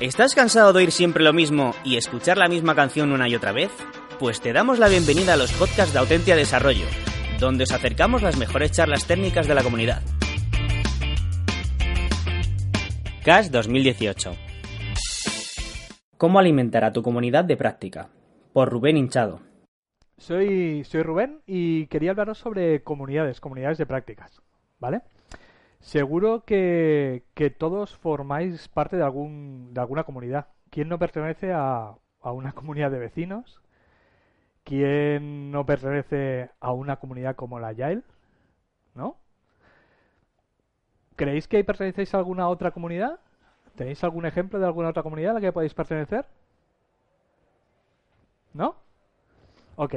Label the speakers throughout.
Speaker 1: ¿Estás cansado de oír siempre lo mismo y escuchar la misma canción una y otra vez? Pues te damos la bienvenida a los podcasts de Autentia Desarrollo, donde os acercamos las mejores charlas técnicas de la comunidad. CAS 2018 ¿Cómo alimentar a tu comunidad de práctica? Por Rubén Hinchado.
Speaker 2: Soy, soy Rubén y quería hablaros sobre comunidades, comunidades de prácticas, ¿vale? Seguro que, todos formáis parte de, algún, de alguna comunidad. ¿Quién no pertenece a, a una comunidad de vecinos? ¿Quién no pertenece a una comunidad como la Yael? ¿No? ¿Creéis que pertenecéis a alguna otra comunidad? ¿Tenéis algún ejemplo de alguna otra comunidad a la que podéis pertenecer? ¿No? Ok.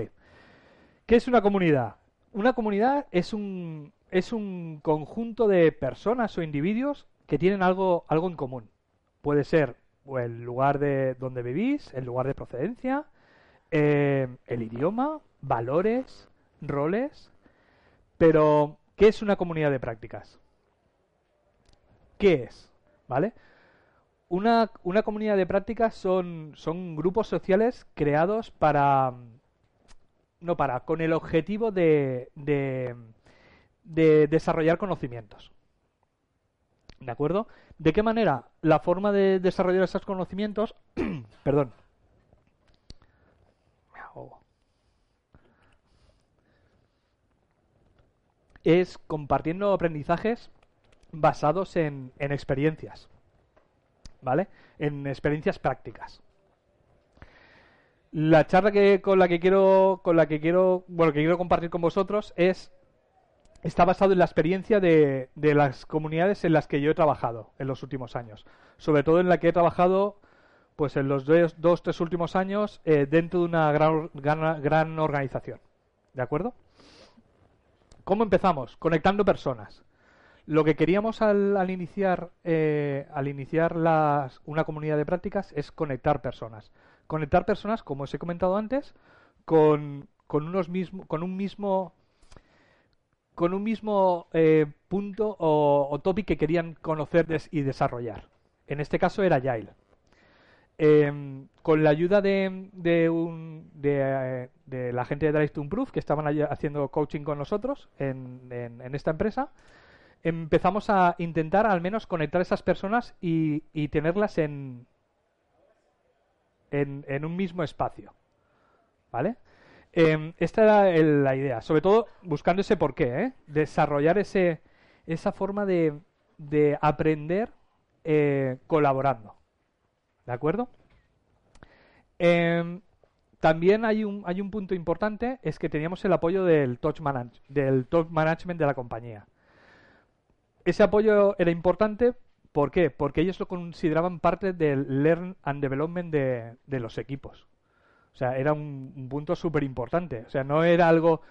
Speaker 2: ¿Qué es una comunidad? Una comunidad es un, es un conjunto de personas o individuos que tienen algo, algo en común. Puede ser el lugar de donde vivís, el lugar de procedencia, eh, el idioma, valores, roles. Pero, ¿qué es una comunidad de prácticas? ¿Qué es? ¿Vale? Una, una comunidad de prácticas son, son grupos sociales creados para. No para, con el objetivo de de desarrollar conocimientos. ¿De acuerdo? ¿De qué manera? La forma de desarrollar esos conocimientos, perdón, es compartiendo aprendizajes basados en, en experiencias, ¿vale? En experiencias prácticas. La charla que con la que quiero con la que quiero bueno que quiero compartir con vosotros es está basado en la experiencia de, las comunidades en las que yo he trabajado en los últimos años. Sobre todo en la que he trabajado pues en los dos, dos tres últimos años eh, dentro de una gran, gran, organización. ¿De acuerdo? ¿Cómo empezamos? Conectando personas. Lo que queríamos al, al iniciar, eh, al iniciar las, una comunidad de prácticas es conectar personas. Conectar personas, como os he comentado antes, con, con, unos mismo, con un mismo con un mismo eh, punto o, topic que querían conocer y desarrollar. En este caso era Agile. Em, con la ayuda de, de, un, de, la gente de Drive to Improve, que estaban haciendo coaching con nosotros en, en, esta empresa, empezamos a intentar al menos conectar a esas personas y, y tenerlas en, en, un mismo espacio. ¿Vale? Em, esta era la idea, sobre todo buscando ese porqué, ¿eh? desarrollar ese, esa forma de, de aprender eh, colaborando. ¿De acuerdo? Em, también hay un, hay un punto importante, es que teníamos el apoyo del top, del top management de la compañía. Ese apoyo era importante, ¿por qué? Porque ellos lo consideraban parte del learn and development de, de los equipos. O sea, era un, punto súper importante. O sea, no era algo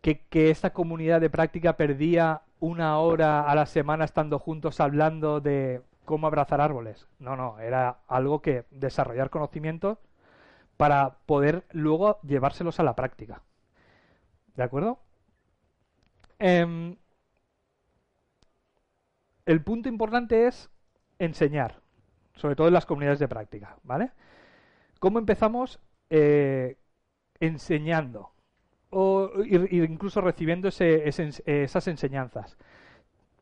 Speaker 2: que, que esta comunidad de práctica perdía una hora a la semana estando juntos hablando de cómo abrazar árboles. No, no, era algo que desarrollar conocimientos para poder luego llevárselos a la práctica. ¿De acuerdo? Em, el punto importante es enseñar, sobre todo en las comunidades de práctica, ¿vale? ¿Cómo empezamos? Eh, enseñando o incluso recibiendo esas enseñanzas.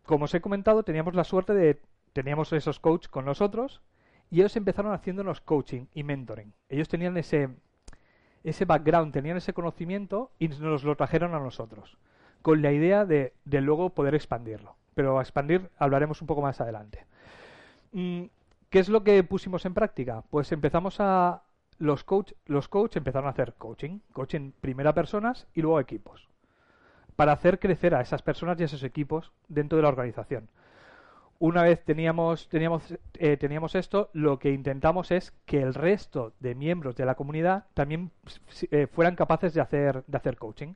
Speaker 2: Como os he comentado, teníamos la suerte de teníamos esos coaches con nosotros y ellos empezaron haciéndonos coaching y mentoring. Ellos tenían ese ese background, tenían ese conocimiento y nos lo trajeron a nosotros, con la idea de, luego poder expandirlo. Pero a expandir hablaremos un poco más adelante. Mm, ¿Qué es lo que pusimos en práctica? Pues empezamos a, los coach, los coach empezaron a hacer coaching, coaching primera personas y luego equipos, para hacer crecer a esas personas y a esos equipos dentro de la organización. Una vez teníamos, teníamos, eh, teníamos esto, lo que intentamos es que el resto de miembros de la comunidad también eh, fueran capaces de hacer, de hacer coaching.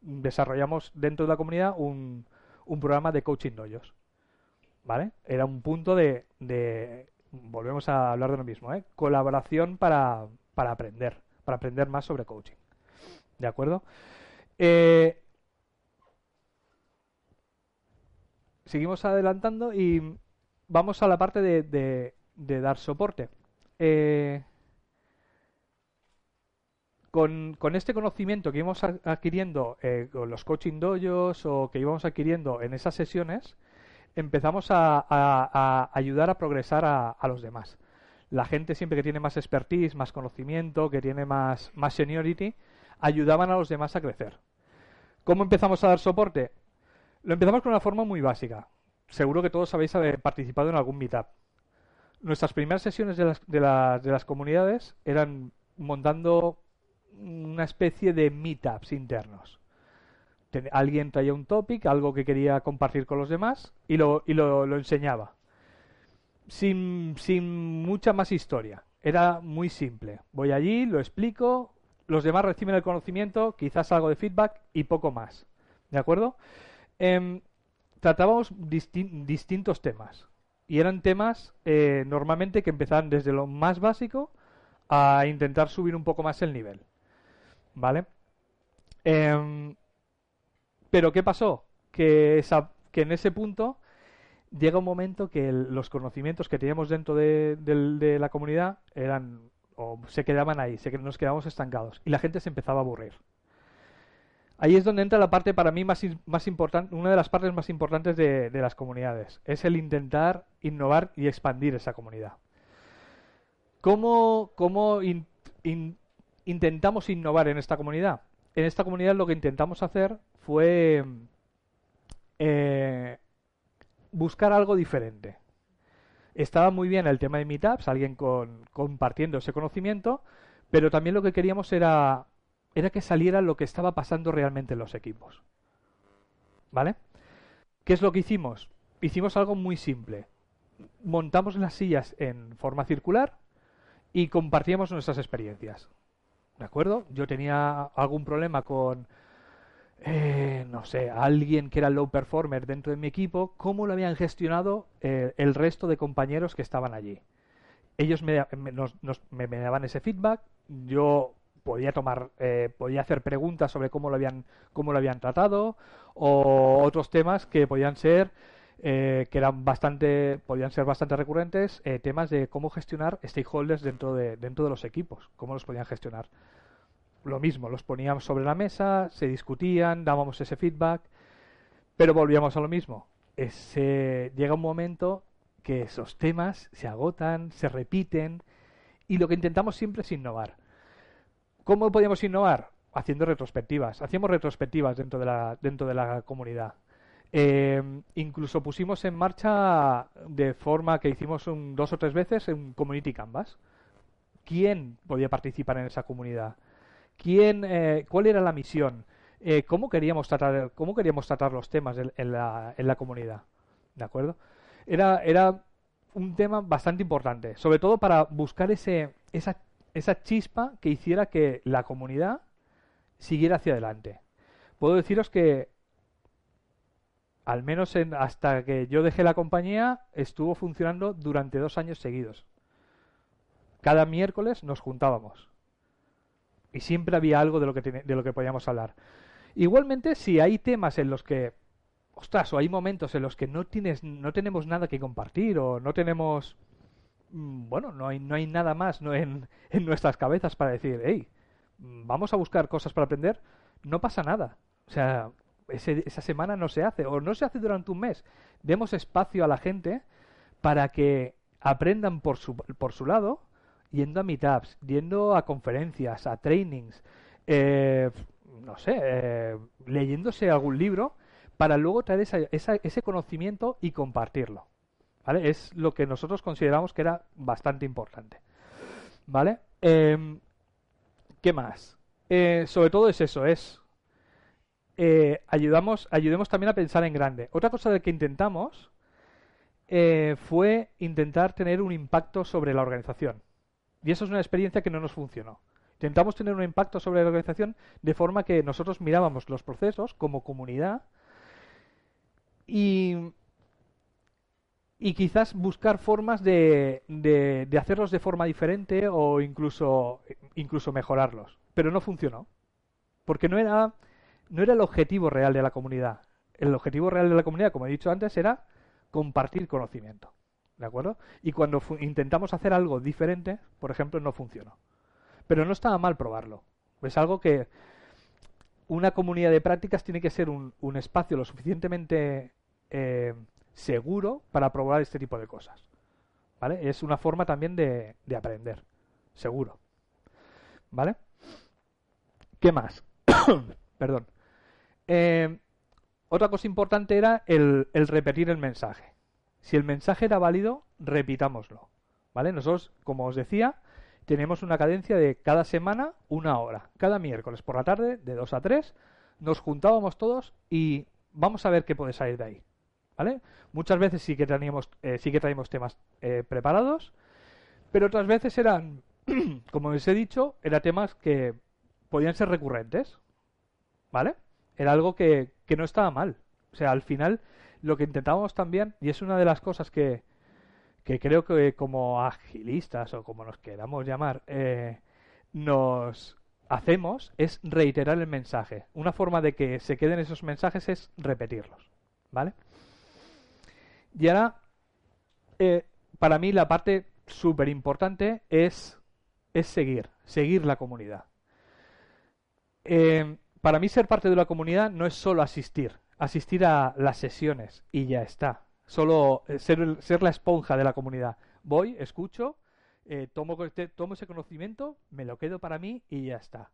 Speaker 2: Desarrollamos dentro de la comunidad un, un programa de coaching doyos. ¿Vale? Era un punto de, de volvemos a hablar de lo mismo, ¿eh? colaboración para, para aprender, para aprender más sobre coaching. ¿De acuerdo? Eh, seguimos adelantando y vamos a la parte de, de dar soporte. Eh, con, este conocimiento que íbamos adquiriendo eh, con los coaching dojos o que íbamos adquiriendo en esas sesiones, empezamos a, ayudar a progresar a, los demás. La gente siempre que tiene más expertise, más conocimiento, que tiene más, seniority, ayudaban a los demás a crecer. ¿Cómo empezamos a dar soporte? Lo empezamos con una forma muy básica. Seguro que todos habéis participado en algún meetup. Nuestras primeras sesiones de las, de las comunidades eran montando una especie de meetups internos. alguien traía un topic, algo que quería compartir con los demás y lo, y lo, enseñaba. Sin, sin mucha más historia. Era muy simple. Voy allí, lo explico, los demás reciben el conocimiento, quizás algo de feedback y poco más. ¿De acuerdo? Em, tratábamos distintos temas. Y eran temas eh, normalmente que empezaban desde lo más básico a intentar subir un poco más el nivel. ¿Vale? Em, pero ¿qué pasó? Que, que en ese punto llega un momento que los conocimientos que teníamos dentro de, de, la comunidad eran o se quedaban ahí, se, nos quedábamos estancados y la gente se empezaba a aburrir. Ahí es donde entra la parte para mí más, más importante, una de las partes más importantes de, las comunidades, es el intentar innovar y expandir esa comunidad. ¿Cómo, cómo intentamos innovar en esta comunidad? En esta comunidad lo que intentamos hacer fue eh, buscar algo diferente. Estaba muy bien el tema de meetups, alguien con, compartiendo ese conocimiento, pero también lo que queríamos era, era que saliera lo que estaba pasando realmente en los equipos. ¿Vale? ¿Qué es lo que hicimos? Hicimos algo muy simple. Montamos las sillas en forma circular y compartíamos nuestras experiencias. ¿De acuerdo? Yo tenía algún problema con, eh, no sé, alguien que era low performer dentro de mi equipo, cómo lo habían gestionado eh, el resto de compañeros que estaban allí. Ellos me, me, daban ese feedback, yo podía tomar, eh, podía hacer preguntas sobre cómo lo habían, cómo lo habían tratado, o otros temas que podían ser que eran bastante, podían ser bastante recurrentes, temas de cómo gestionar stakeholders dentro de, dentro de los equipos, cómo los podían gestionar. Lo mismo, los poníamos sobre la mesa, se discutían, dábamos ese feedback, pero volvíamos a lo mismo. Ese, llega un momento que esos temas se agotan, se repiten, y lo que intentamos siempre es innovar. ¿Cómo podíamos innovar? Haciendo retrospectivas. Hacíamos retrospectivas dentro de la, dentro de la comunidad. Eh, incluso pusimos en marcha de forma que hicimos un, dos o tres veces un Community Canvas. ¿Quién podía participar en esa comunidad? ¿Quién, eh, ¿Cuál era la misión? Eh, ¿cómo, queríamos tratar, ¿Cómo queríamos tratar los temas en, la, en la comunidad? ¿De acuerdo? Era, era un tema bastante importante, sobre todo para buscar ese, esa, esa chispa que hiciera que la comunidad siguiera hacia adelante. Puedo deciros que al menos en, hasta que yo dejé la compañía, estuvo funcionando durante dos años seguidos. Cada miércoles nos juntábamos. Y siempre había algo de lo que, de lo que podíamos hablar. Igualmente, si hay temas en los que, ostras, o hay momentos en los que no, tienes, no tenemos nada que compartir o no tenemos, mm, bueno, no hay, no hay nada más ¿no? en, en nuestras cabezas para decir, hey, vamos a buscar cosas para aprender, no pasa nada. O sea, esa semana no se hace o no se hace durante un mes. Demos espacio a la gente para que aprendan por su, por su lado, yendo a meetups, yendo a conferencias, a trainings, eh, no sé, eh, leyéndose algún libro, para luego traer ese conocimiento y compartirlo. ¿Vale? Es lo que nosotros consideramos que era bastante importante. ¿Vale? Em, ¿Qué más? Eh, sobre todo es eso, es eh, ayudamos, ayudemos también a pensar en grande. Otra cosa de que intentamos eh, fue intentar tener un impacto sobre la organización. Y eso es una experiencia que no nos funcionó. Intentamos tener un impacto sobre la organización de forma que nosotros mirábamos los procesos como comunidad y, y quizás buscar formas de, de, de, hacerlos de forma diferente o incluso, incluso mejorarlos. Pero no funcionó. Porque no era no era el objetivo real de la comunidad. El objetivo real de la comunidad, como he dicho antes, era compartir conocimiento. ¿De acuerdo? Y cuando intentamos hacer algo diferente, por ejemplo, no funcionó. Pero no estaba mal probarlo. Es algo que una comunidad de prácticas tiene que ser un, espacio lo suficientemente eh, seguro para probar este tipo de cosas. ¿Vale? Es una forma también de, aprender. Seguro. ¿Vale? ¿Qué más? Perdón. Eh, otra cosa importante era el, repetir el mensaje. Si el mensaje era válido, repitámoslo. ¿Vale? Nosotros, como os decía, tenemos una cadencia de cada semana una hora. Cada miércoles por la tarde, de 2 a 3, nos juntábamos todos y vamos a ver qué puede salir de ahí. ¿Vale? Muchas veces sí que teníamos, eh, sí que traíamos temas eh, preparados, pero otras veces eran, como os he dicho, eran temas que podían ser recurrentes. ¿Vale? Era algo que, que no estaba mal. O sea, al final lo que intentábamos también, y es una de las cosas que, que creo que como agilistas o como nos queramos llamar, eh, nos hacemos es reiterar el mensaje. Una forma de que se queden esos mensajes es repetirlos. ¿Vale? Y ahora, eh, para mí la parte súper importante es, es seguir, seguir la comunidad. Eh, para mí ser parte de la comunidad no es solo asistir, asistir a las sesiones y ya está solo eh, ser, ser la esponja de la comunidad. Voy, escucho, eh, tomo, tomo ese conocimiento, me lo quedo para mí y ya está.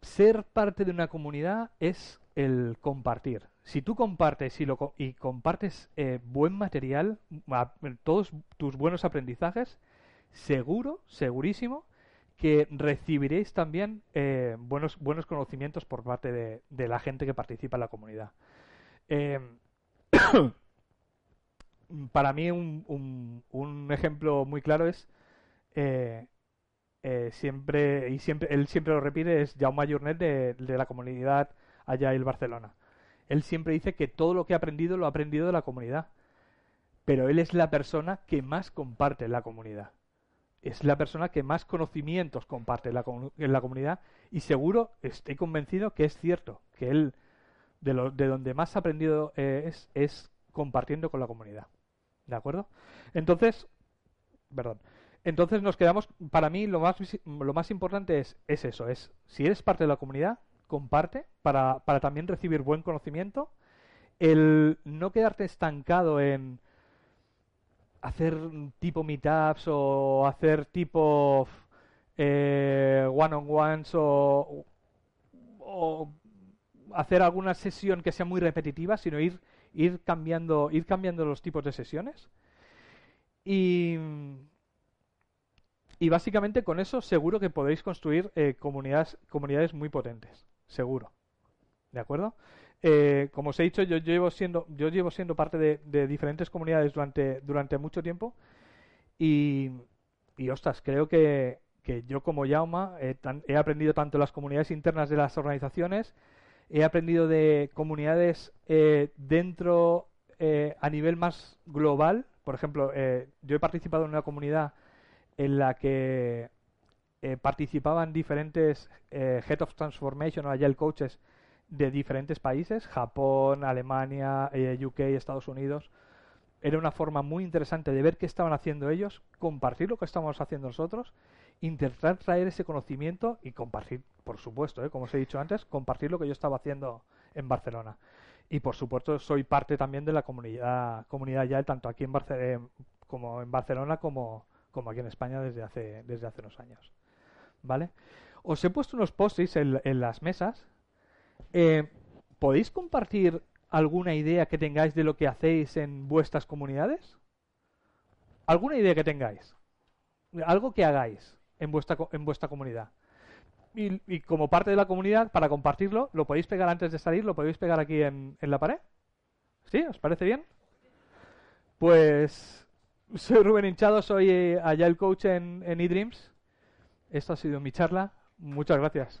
Speaker 2: Ser parte de una comunidad es el compartir. Si tú compartes y, compartes eh, buen material, todos tus buenos aprendizajes, seguro, segurísimo, que recibiréis también buenos, buenos conocimientos por parte de, la gente que participa en la comunidad. para mí un, un, ejemplo muy claro es eh, eh, siempre y siempre él siempre lo repite es Jaume Jornet de, de la comunidad allá en Barcelona él siempre dice que todo lo que ha aprendido lo ha aprendido de la comunidad pero él es la persona que más comparte en la comunidad es la persona que más conocimientos comparte en la, comunidad y seguro estoy convencido que es cierto que él de, donde más aprendido eh, es, es compartiendo con la comunidad. ¿De acuerdo? Entonces, perdón. Entonces nos quedamos, para mí lo más, lo más importante es, es eso, es si eres parte de la comunidad, comparte para, para también recibir buen conocimiento, el no quedarte estancado en hacer tipo meetups o hacer tipo eh, one-on-ones o, o hacer alguna sesión que sea muy repetitiva, sino ir, ir, cambiando, ir cambiando los tipos de sesiones. Y, y básicamente con eso seguro que podréis construir eh, comunidades, comunidades muy potentes. Seguro. ¿De acuerdo? Eh, como os he dicho, yo llevo siendo, yo llevo siendo parte de, diferentes comunidades durante, mucho tiempo. Y, ostras, creo que, yo como Yauma he aprendido tanto las comunidades internas de las organizaciones he aprendido de comunidades eh, dentro eh, a nivel más global. Por ejemplo, eh, yo he participado en una comunidad en la que participaban diferentes Head of Transformation o Agile Coaches de diferentes países, Japón, Alemania, UK, Estados Unidos. Era una forma muy interesante de ver qué estaban haciendo ellos, compartir lo que estamos haciendo nosotros intentar traer ese conocimiento y compartir, por supuesto, ¿eh? como os he dicho antes, compartir lo que yo estaba haciendo en Barcelona. Y por supuesto soy parte también de la comunidad comunidad ya tanto aquí en eh, como en Barcelona como, como aquí en España desde hace desde hace unos años. ¿Vale? Os he puesto unos post-its en, las mesas. Eh, ¿Podéis compartir alguna idea que tengáis de lo que hacéis en vuestras comunidades? ¿Alguna idea que tengáis? Algo que hagáis en vuestra, en vuestra comunidad. Y, como parte de la comunidad, para compartirlo, lo podéis pegar antes de salir, lo podéis pegar aquí en, en la pared. ¿Sí? ¿Os parece bien? Pues soy Rubén Hinchado, soy eh, el coach en, en eDreams. Esto ha sido mi charla. Muchas gracias.